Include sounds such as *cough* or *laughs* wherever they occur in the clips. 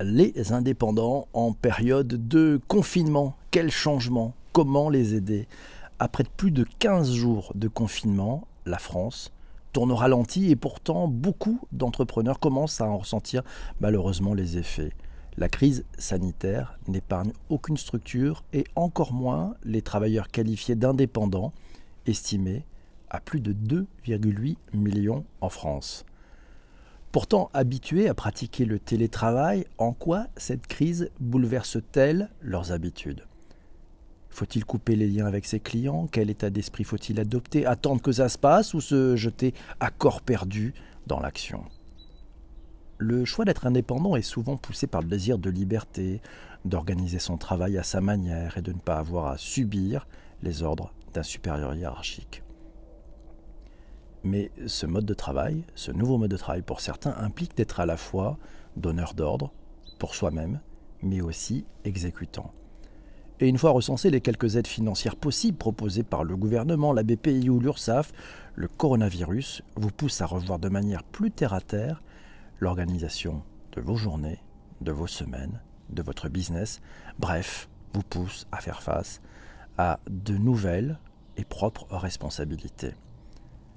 les indépendants en période de confinement. Quel changement? Comment les aider? Après plus de 15 jours de confinement, la France tourne au ralenti et pourtant beaucoup d'entrepreneurs commencent à en ressentir malheureusement les effets. La crise sanitaire n'épargne aucune structure et encore moins les travailleurs qualifiés d'indépendants, estimés à plus de 2,8 millions en France. Pourtant habitués à pratiquer le télétravail, en quoi cette crise bouleverse-t-elle leurs habitudes? Faut-il couper les liens avec ses clients? Quel état d'esprit faut-il adopter? Attendre que ça se passe ou se jeter à corps perdu dans l'action? Le choix d'être indépendant est souvent poussé par le désir de liberté, d'organiser son travail à sa manière et de ne pas avoir à subir les ordres d'un supérieur hiérarchique. Mais ce mode de travail, ce nouveau mode de travail pour certains, implique d'être à la fois donneur d'ordre pour soi-même, mais aussi exécutant. Et une fois recensées les quelques aides financières possibles proposées par le gouvernement, la BPI ou l'URSSAF, le coronavirus vous pousse à revoir de manière plus terre à terre l'organisation de vos journées, de vos semaines, de votre business, bref, vous pousse à faire face à de nouvelles et propres responsabilités.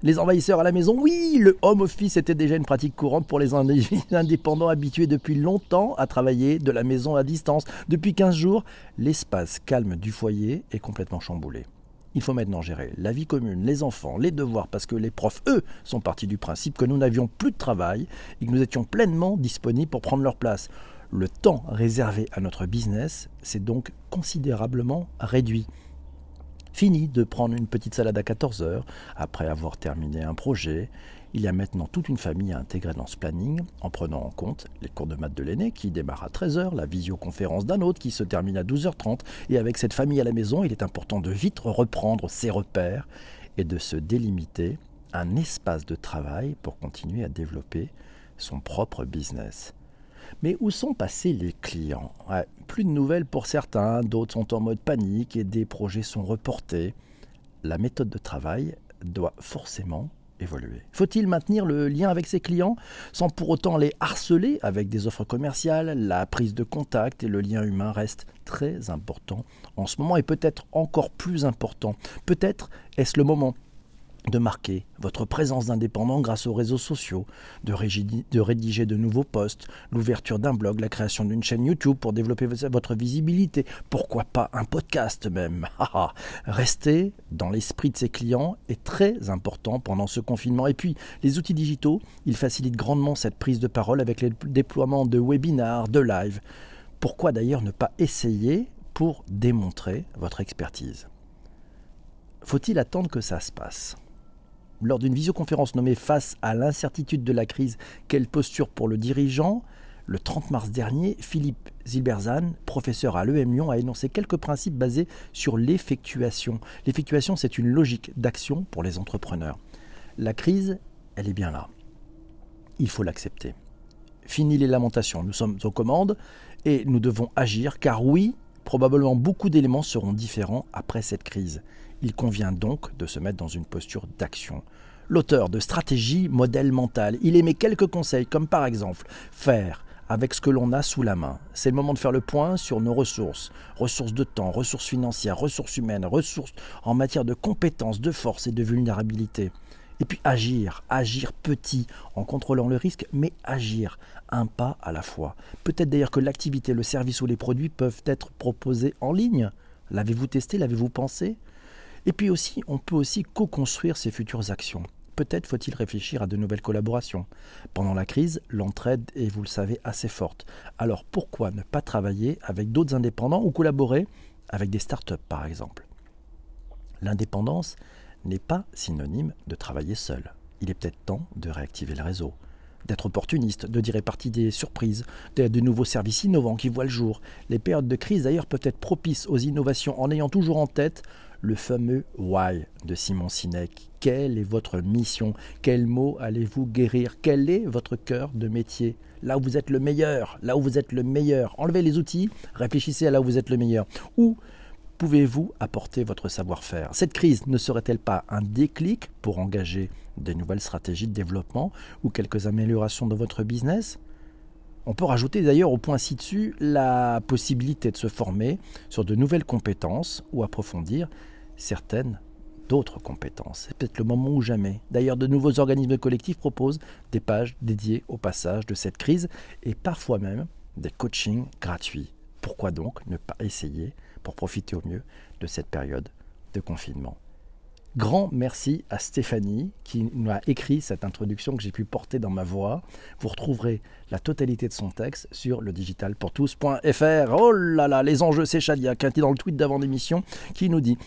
Les envahisseurs à la maison, oui, le home office était déjà une pratique courante pour les *laughs* indépendants habitués depuis longtemps à travailler de la maison à distance. Depuis 15 jours, l'espace calme du foyer est complètement chamboulé. Il faut maintenant gérer la vie commune, les enfants, les devoirs, parce que les profs, eux, sont partis du principe que nous n'avions plus de travail et que nous étions pleinement disponibles pour prendre leur place. Le temps réservé à notre business s'est donc considérablement réduit. Fini de prendre une petite salade à 14 heures après avoir terminé un projet. Il y a maintenant toute une famille à intégrer dans ce planning en prenant en compte les cours de maths de l'aîné qui démarrent à 13h, la visioconférence d'un autre qui se termine à 12h30. Et avec cette famille à la maison, il est important de vite reprendre ses repères et de se délimiter un espace de travail pour continuer à développer son propre business. Mais où sont passés les clients? Plus de nouvelles pour certains, d'autres sont en mode panique et des projets sont reportés. La méthode de travail doit forcément évoluer. Faut-il maintenir le lien avec ses clients sans pour autant les harceler avec des offres commerciales? La prise de contact et le lien humain restent très importants en ce moment et peut-être encore plus important. Peut-être est-ce le moment? De marquer votre présence d'indépendant grâce aux réseaux sociaux, de, rédiger de nouveaux posts, l'ouverture d'un blog, la création d'une chaîne YouTube pour développer votre visibilité, pourquoi pas un podcast même? *laughs* Rester dans l'esprit de ses clients est très important pendant ce confinement. Et puis, les outils digitaux, ils facilitent grandement cette prise de parole avec le déploiement de webinars, de live. Pourquoi d'ailleurs ne pas essayer pour démontrer votre expertise? Faut-il attendre que ça se passe? Lors d'une visioconférence nommée Face à l'incertitude de la crise, quelle posture pour le dirigeant? Le 30 mars dernier, Philippe Zilberzan, professeur à l'EM Lyon, a énoncé quelques principes basés sur l'effectuation. L'effectuation, c'est une logique d'action pour les entrepreneurs. La crise, elle est bien là. Il faut l'accepter. Fini les lamentations, nous sommes aux commandes et nous devons agir car oui, probablement beaucoup d'éléments seront différents après cette crise. Il convient donc de se mettre dans une posture d'action. L'auteur de Stratégie Modèle Mental, il émet quelques conseils, comme par exemple faire avec ce que l'on a sous la main. C'est le moment de faire le point sur nos ressources, ressources de temps, ressources financières, ressources humaines, ressources en matière de compétences, de force et de vulnérabilité. Et puis agir, agir petit, en contrôlant le risque, mais agir un pas à la fois. Peut-être d'ailleurs que l'activité, le service ou les produits peuvent être proposés en ligne. L'avez-vous testé? L'avez-vous pensé? Et puis aussi, on peut aussi co-construire ses futures actions. Peut-être faut-il réfléchir à de nouvelles collaborations. Pendant la crise, l'entraide est, vous le savez, assez forte. Alors pourquoi ne pas travailler avec d'autres indépendants ou collaborer avec des startups par exemple? L'indépendance n'est pas synonyme de travailler seul. Il est peut-être temps de réactiver le réseau, d'être opportuniste, de dire répartir des surprises, de, de nouveaux services innovants qui voient le jour. Les périodes de crise d'ailleurs peuvent être propices aux innovations en ayant toujours en tête le fameux Why de Simon Sinek. Quelle est votre mission? Quel mot allez-vous guérir? Quel est votre cœur de métier? Là où vous êtes le meilleur, là où vous êtes le meilleur. Enlevez les outils, réfléchissez à là où vous êtes le meilleur. Où pouvez-vous apporter votre savoir-faire? Cette crise ne serait-elle pas un déclic pour engager des nouvelles stratégies de développement ou quelques améliorations dans votre business? On peut rajouter d'ailleurs au point ci-dessus la possibilité de se former sur de nouvelles compétences ou approfondir certaines d'autres compétences. C'est peut-être le moment ou jamais. D'ailleurs, de nouveaux organismes collectifs proposent des pages dédiées au passage de cette crise et parfois même des coachings gratuits. Pourquoi donc ne pas essayer pour profiter au mieux de cette période de confinement Grand merci à Stéphanie qui nous a écrit cette introduction que j'ai pu porter dans ma voix. Vous retrouverez la totalité de son texte sur le digitalpourtous.fr. Oh là là, les enjeux, c'est Chadia qui dans le tweet d'avant l'émission qui nous dit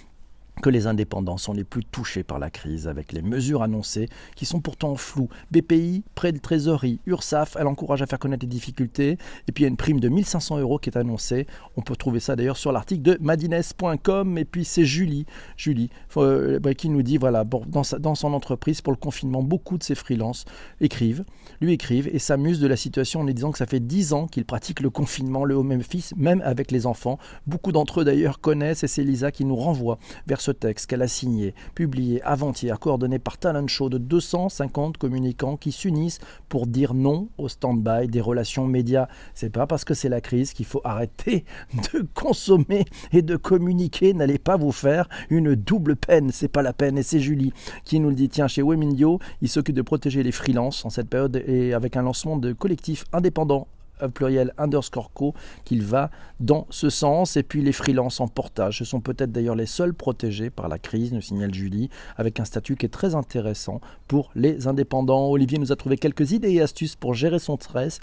que les indépendants sont les plus touchés par la crise, avec les mesures annoncées qui sont pourtant floues. BPI, prêt de trésorerie, URSAF, elle encourage à faire connaître les difficultés. Et puis il y a une prime de 1500 euros qui est annoncée. On peut trouver ça d'ailleurs sur l'article de madines.com. Et puis c'est Julie, Julie euh, bah, qui nous dit voilà, dans, son entreprise, pour le confinement, beaucoup de ses freelances écrivent, lui écrivent et s'amusent de la situation en lui disant que ça fait 10 ans qu'ils pratiquent le confinement, le home office, même avec les enfants. Beaucoup d'entre eux d'ailleurs connaissent et c'est Lisa qui nous renvoie vers ce texte qu'elle a signé, publié avant-hier, coordonné par Talent Show de 250 communicants qui s'unissent pour dire non au stand-by des relations médias. C'est pas parce que c'est la crise qu'il faut arrêter *laughs* de consommer et de communiquer. N'allez pas vous faire une double peine. C'est pas la peine. Et c'est Julie qui nous le dit. Tiens, chez Wemindio, il s'occupe de protéger les freelances en cette période et avec un lancement de collectifs indépendants pluriel underscore co qu'il va dans ce sens. Et puis les freelances en portage, ce sont peut-être d'ailleurs les seuls protégés par la crise, nous signale Julie, avec un statut qui est très intéressant pour les indépendants. Olivier nous a trouvé quelques idées et astuces pour gérer son stress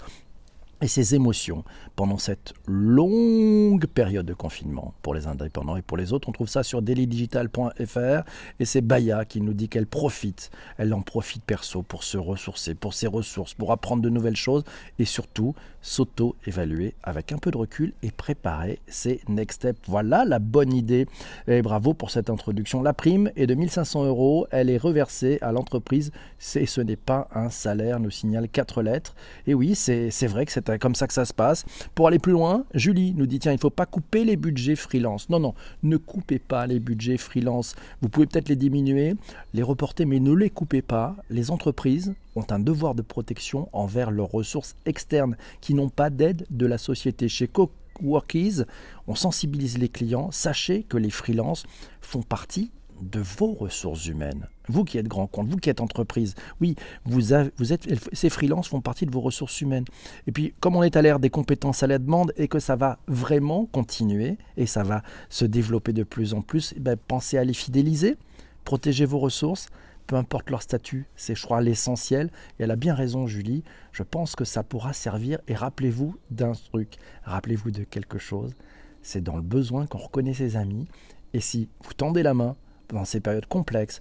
ses émotions pendant cette longue période de confinement pour les indépendants et pour les autres. On trouve ça sur dailydigital.fr et c'est Baya qui nous dit qu'elle profite, elle en profite perso pour se ressourcer, pour ses ressources, pour apprendre de nouvelles choses et surtout s'auto-évaluer avec un peu de recul et préparer ses next steps. Voilà la bonne idée. Et bravo pour cette introduction. La prime est de 1500 euros. Elle est reversée à l'entreprise. Et ce n'est pas un salaire, nous signale quatre lettres. Et oui, c'est vrai que c'est comme ça que ça se passe. Pour aller plus loin, Julie nous dit tiens, il ne faut pas couper les budgets freelance. Non, non, ne coupez pas les budgets freelance. Vous pouvez peut-être les diminuer, les reporter, mais ne les coupez pas. Les entreprises ont un devoir de protection envers leurs ressources externes qui n'ont pas d'aide de la société. Chez Coworkies, on sensibilise les clients. Sachez que les freelances font partie de vos ressources humaines. Vous qui êtes grand compte, vous qui êtes entreprise, oui, vous, êtes, ces freelances font partie de vos ressources humaines. Et puis, comme on est à l'ère des compétences à la demande et que ça va vraiment continuer et ça va se développer de plus en plus, eh ben, pensez à les fidéliser, protégez vos ressources, peu importe leur statut, c'est, je crois, l'essentiel. Et elle a bien raison, Julie. Je pense que ça pourra servir. Et rappelez-vous d'un truc, rappelez-vous de quelque chose. C'est dans le besoin qu'on reconnaît ses amis. Et si vous tendez la main dans ces périodes complexes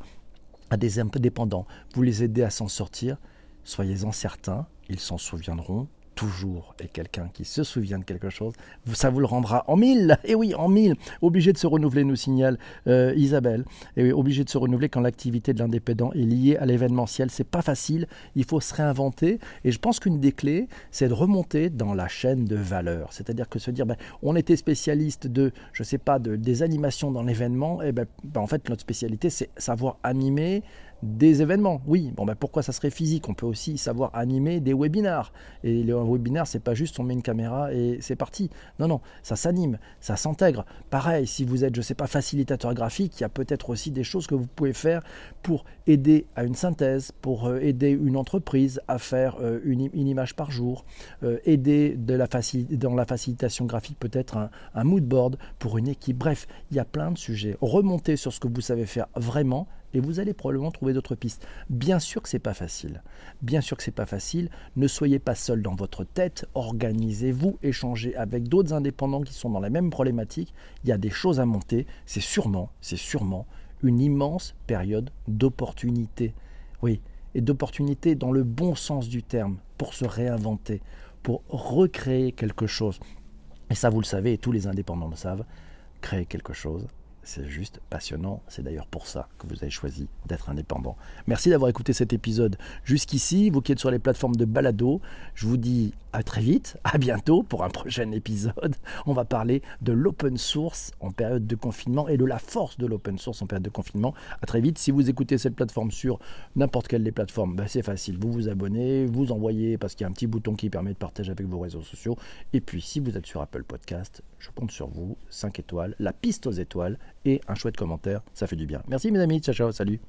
à des indépendants, vous les aidez à s'en sortir, soyez-en certains, ils s'en souviendront toujours et quelqu'un qui se souvient de quelque chose, ça vous le rendra en mille. *laughs* Et oui, en mille. Obligé de se renouveler, nous signale euh, Isabelle. Et obligé de se renouveler quand l'activité de l'indépendant est liée à l'événementiel. C'est pas facile. Il faut se réinventer. Et je pense qu'une des clés, c'est de remonter dans la chaîne de valeur. C'est-à-dire que se dire, ben, on était spécialiste de, je sais pas, de, des animations dans l'événement. Et ben, ben, en fait, notre spécialité, c'est savoir animer, des événements. Oui, bon ben pourquoi ça serait physique? On peut aussi savoir animer des webinars. Et le webinaire, c'est pas juste on met une caméra et c'est parti. Non, non, ça s'anime, ça s'intègre. Pareil, si vous êtes, je sais pas, facilitateur graphique, il y a peut-être aussi des choses que vous pouvez faire pour aider à une synthèse, pour euh, aider une entreprise à faire euh, une, image par jour, euh, aider dans la facilitation graphique peut-être un, un mood board pour une équipe. Bref, il y a plein de sujets. Remontez sur ce que vous savez faire vraiment et vous allez probablement trouver d'autres pistes. Bien sûr que c'est pas facile. Bien sûr que c'est pas facile. Ne soyez pas seul dans votre tête. Organisez-vous, échangez avec d'autres indépendants qui sont dans la même problématique. Il y a des choses à monter. C'est sûrement, c'est sûrement une immense période d'opportunité. Oui, et d'opportunité dans le bon sens du terme, pour se réinventer, pour recréer quelque chose. Et ça, vous le savez, et tous les indépendants le savent, créer quelque chose, c'est juste passionnant. C'est d'ailleurs pour ça que vous avez choisi d'être indépendant. Merci d'avoir écouté cet épisode jusqu'ici. Vous qui êtes sur les plateformes de balado, je vous dis à très vite, *laughs* à bientôt pour un prochain épisode. On va parler de l'open source en période de confinement et de la force de l'open source en période de confinement. À très vite. Si vous écoutez cette plateforme sur n'importe quelle des plateformes, ben, c'est facile. Vous vous abonnez, vous envoyez parce qu'il y a un petit bouton qui permet de partager avec vos réseaux sociaux. Et puis si vous êtes sur Apple Podcast, je compte sur vous. 5 étoiles, la piste aux étoiles et un chouette commentaire. Ça fait du bien. Merci mes amis. Ciao, ciao. Salut.